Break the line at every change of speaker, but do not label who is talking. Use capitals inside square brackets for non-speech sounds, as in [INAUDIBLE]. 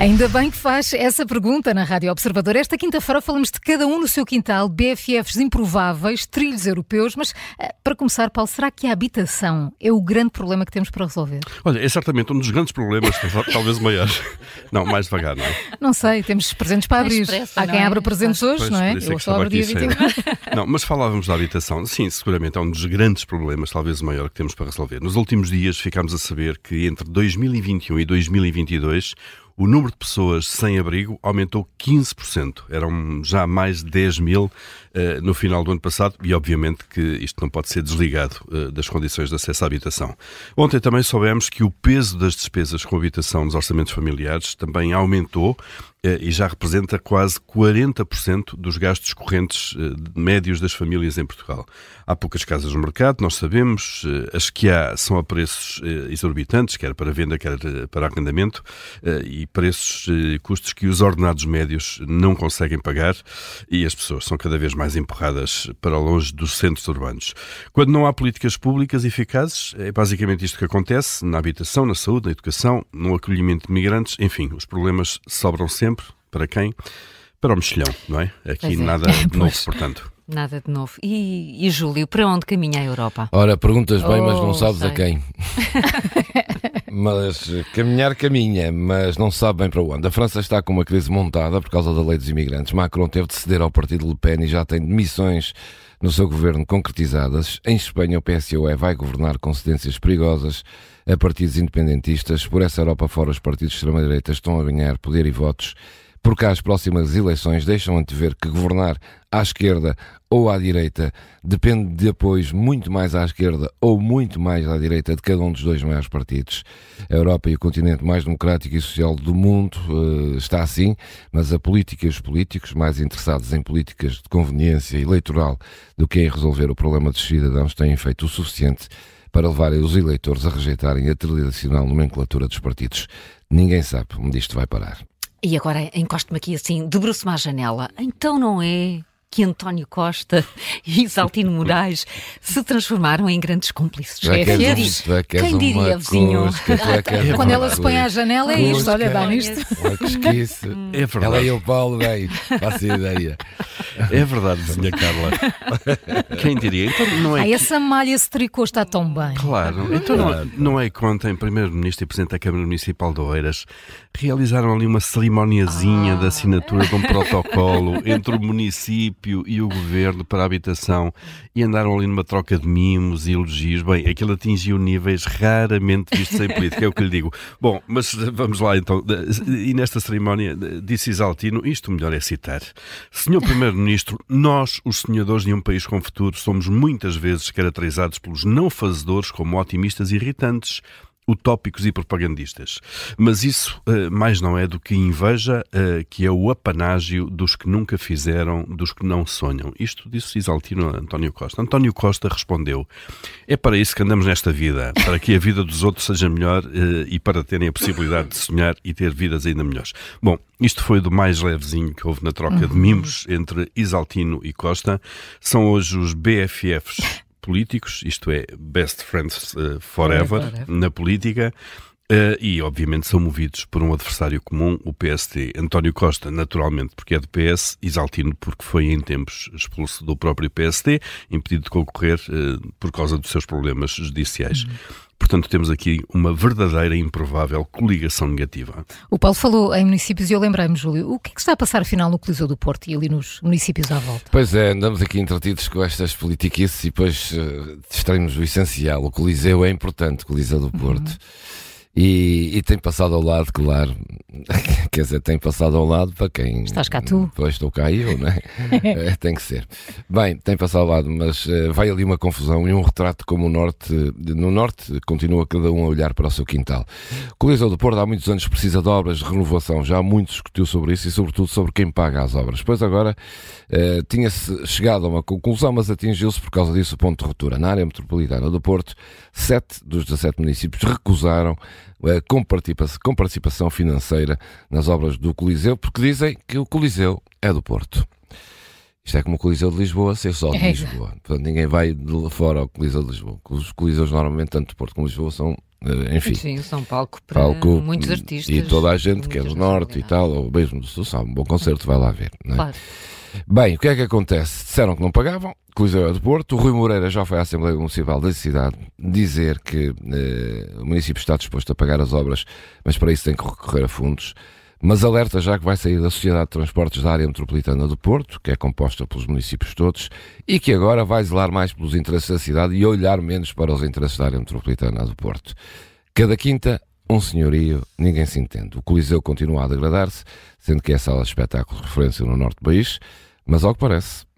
Ainda bem que faz essa pergunta na Rádio Observador. Esta quinta-feira falamos de cada um no seu quintal, BFFs improváveis, trilhos europeus, mas eh, para começar, Paulo, será que a habitação é o grande problema que temos para resolver?
Olha, é certamente um dos grandes problemas, [LAUGHS] talvez o maior. Não, mais devagar, não é?
Não sei, temos presentes para abrir.
expresso,
Há quem
é?
abra presentes hoje,
Pois,
não é?
é
Eu só abro dia
aqui sem-
24.
Não, mas falávamos da habitação. Sim, seguramente é um dos grandes problemas, talvez o maior que temos para resolver. Nos últimos dias ficámos a saber que entre 2021 e 2022 o número de pessoas sem abrigo aumentou 15%. Eram já mais de 10 mil eh, no final do ano passado e, obviamente, que isto não pode ser desligado eh, das condições de acesso à habitação. Ontem também soubemos que o peso das despesas com habitação nos orçamentos familiares também aumentou e já representa quase 40% dos gastos correntes eh, médios das famílias em Portugal. Há poucas casas no mercado, nós sabemos, eh, as que há são a preços eh, exorbitantes, quer para venda, quer eh, para arrendamento, eh, e preços e custos que os ordenados médios não conseguem pagar e as pessoas são cada vez mais empurradas para longe dos centros urbanos. Quando não há políticas públicas eficazes, é basicamente isto que acontece na habitação, na saúde, na educação, no acolhimento de migrantes, enfim, os problemas sobram sempre. Para quem? Para o mexilhão, não é? Aqui
é.
nada [LAUGHS] de novo, portanto.
Nada de novo. E, e Júlio, para onde caminha a Europa?
Ora, perguntas bem, mas
Oh,
não sabes a
sei.
quem. [LAUGHS] mas caminhar caminha, mas não sabe bem para onde. A França está com uma crise montada por causa da lei dos imigrantes. Macron teve de ceder ao partido Le Pen e já tem demissões no seu governo concretizadas. Em Espanha, o PSOE vai governar com cedências perigosas a partidos independentistas. Por essa Europa fora, os partidos de extrema-direita estão a ganhar poder e votos porque as próximas eleições deixam antever que governar à esquerda ou à direita depende de apoios muito mais à esquerda ou muito mais à direita de cada um dos dois maiores partidos. A Europa e o continente mais democrático e social do mundo eh, está assim, mas a política e os políticos mais interessados em políticas de conveniência eleitoral do que em resolver o problema dos cidadãos têm feito o suficiente para levarem os eleitores a rejeitarem a tradicional nomenclatura dos partidos. Ninguém sabe onde isto vai parar.
E agora encosto-me aqui assim, debruço-me à janela. Então não é que António Costa [LAUGHS] e Saltino Moraes se transformaram em grandes cúmplices?
É
É
que és
fiel.
um- tu é que és
Quem diria, vizinho?
cusca, [LAUGHS] é
Quando ela se põe à janela é isto, olha, dá nisto. [LAUGHS]
É verdade.
Ela e o Paulo, bem, faço ideia.
É verdade, Vizinha Carla. Quem diria? Então não é
Ah,
que-
essa malha, esse tricô está tão bem.
Claro, então não, não é que ontem Primeiro-Ministro e Presidente da Câmara Municipal de Oeiras realizaram ali uma cerimoniazinha de assinatura de um protocolo entre o município e o Governo para a habitação e andaram ali numa troca de mimos e elogios. Bem, aquilo atingiu níveis raramente vistos em política, é o que lhe digo. Bom, mas vamos lá então. E nesta cerimónia disse Isaltino, isto melhor é citar. Senhor Primeiro-Ministro, nós, os sonhadores de um país com futuro, somos muitas vezes caracterizados pelos não fazedores como otimistas irritantes, utópicos e propagandistas. Mas isso eh, mais não é do que inveja, eh, que é o apanágio dos que nunca fizeram, dos que não sonham. Isto disse Isaltino António Costa. António Costa respondeu: É para isso que andamos nesta vida, para que a vida dos outros seja melhor eh, e para terem a possibilidade de sonhar e ter vidas ainda melhores. Bom, isto foi do mais levezinho que houve na troca de mimos entre Isaltino e Costa. São hoje os BFFs políticos, isto é, Best Friends eh, forever,
Forever.
na política. eh, e, obviamente, são movidos por um adversário comum, o PST. António Costa, naturalmente, porque é do PS, Isaltino, porque foi em tempos expulso do próprio PST, impedido de concorrer eh, por causa dos seus problemas judiciais. Portanto, temos aqui uma verdadeira e improvável coligação negativa.
O Paulo falou em municípios e eu lembrei-me, Júlio, o que é que está a passar afinal no Coliseu do Porto e ali nos municípios à volta?
Pois é, andamos aqui entretidos com estas politiquices e depois uh, distraímos o essencial. O Coliseu é importante, o Coliseu do Porto. E, e tem passado ao lado, claro. [LAUGHS] Quer dizer, tem passado ao lado para quem.
Estás cá tu.
Pois estou cá eu, não é? [LAUGHS] É, tem que ser. Bem, tem passado ao lado, mas eh, vai ali uma confusão e um retrato como o Norte. No Norte continua cada um a olhar para o seu quintal. Coliseu do Porto há muitos anos precisa de obras de renovação. Já há muito discutiu sobre isso e, sobretudo, sobre quem paga as obras. Pois agora eh, tinha-se chegado a uma conclusão, mas atingiu-se por causa disso o ponto de ruptura. Na área metropolitana do Porto, sete dos 17 municípios recusaram uh, com, participação, com participação financeira nas obras do Coliseu, porque dizem que o Coliseu é do Porto. Isto é como o Coliseu de Lisboa ser só de
É.
Lisboa. Portanto, ninguém vai de fora ao Coliseu de Lisboa. Os Coliseus, normalmente, tanto de Porto como de Lisboa, são, eh, enfim,
Sim, são palco para
palco
muitos artistas.
e toda a gente que é do Norte e tal, ou mesmo do Sul, sabe, um bom concerto, vai lá ver. é?
Claro.
Bem, o que é que acontece? Disseram que não pagavam, Coliseu é do Porto, o Rui Moreira já foi à Assembleia Municipal da cidade dizer que eh, o município está disposto a pagar as obras, mas para isso tem que recorrer a fundos. Mas alerta já que vai sair da Sociedade de Transportes da Área Metropolitana do Porto, que é composta pelos municípios todos, e que agora vai zelar mais pelos interesses da cidade e olhar menos para os interesses da Área Metropolitana do Porto. Cada quinta, um senhorio, ninguém se entende. O Coliseu continua a degradar-se, sendo que é sala de espetáculo de referência no norte do país, mas ao que parece,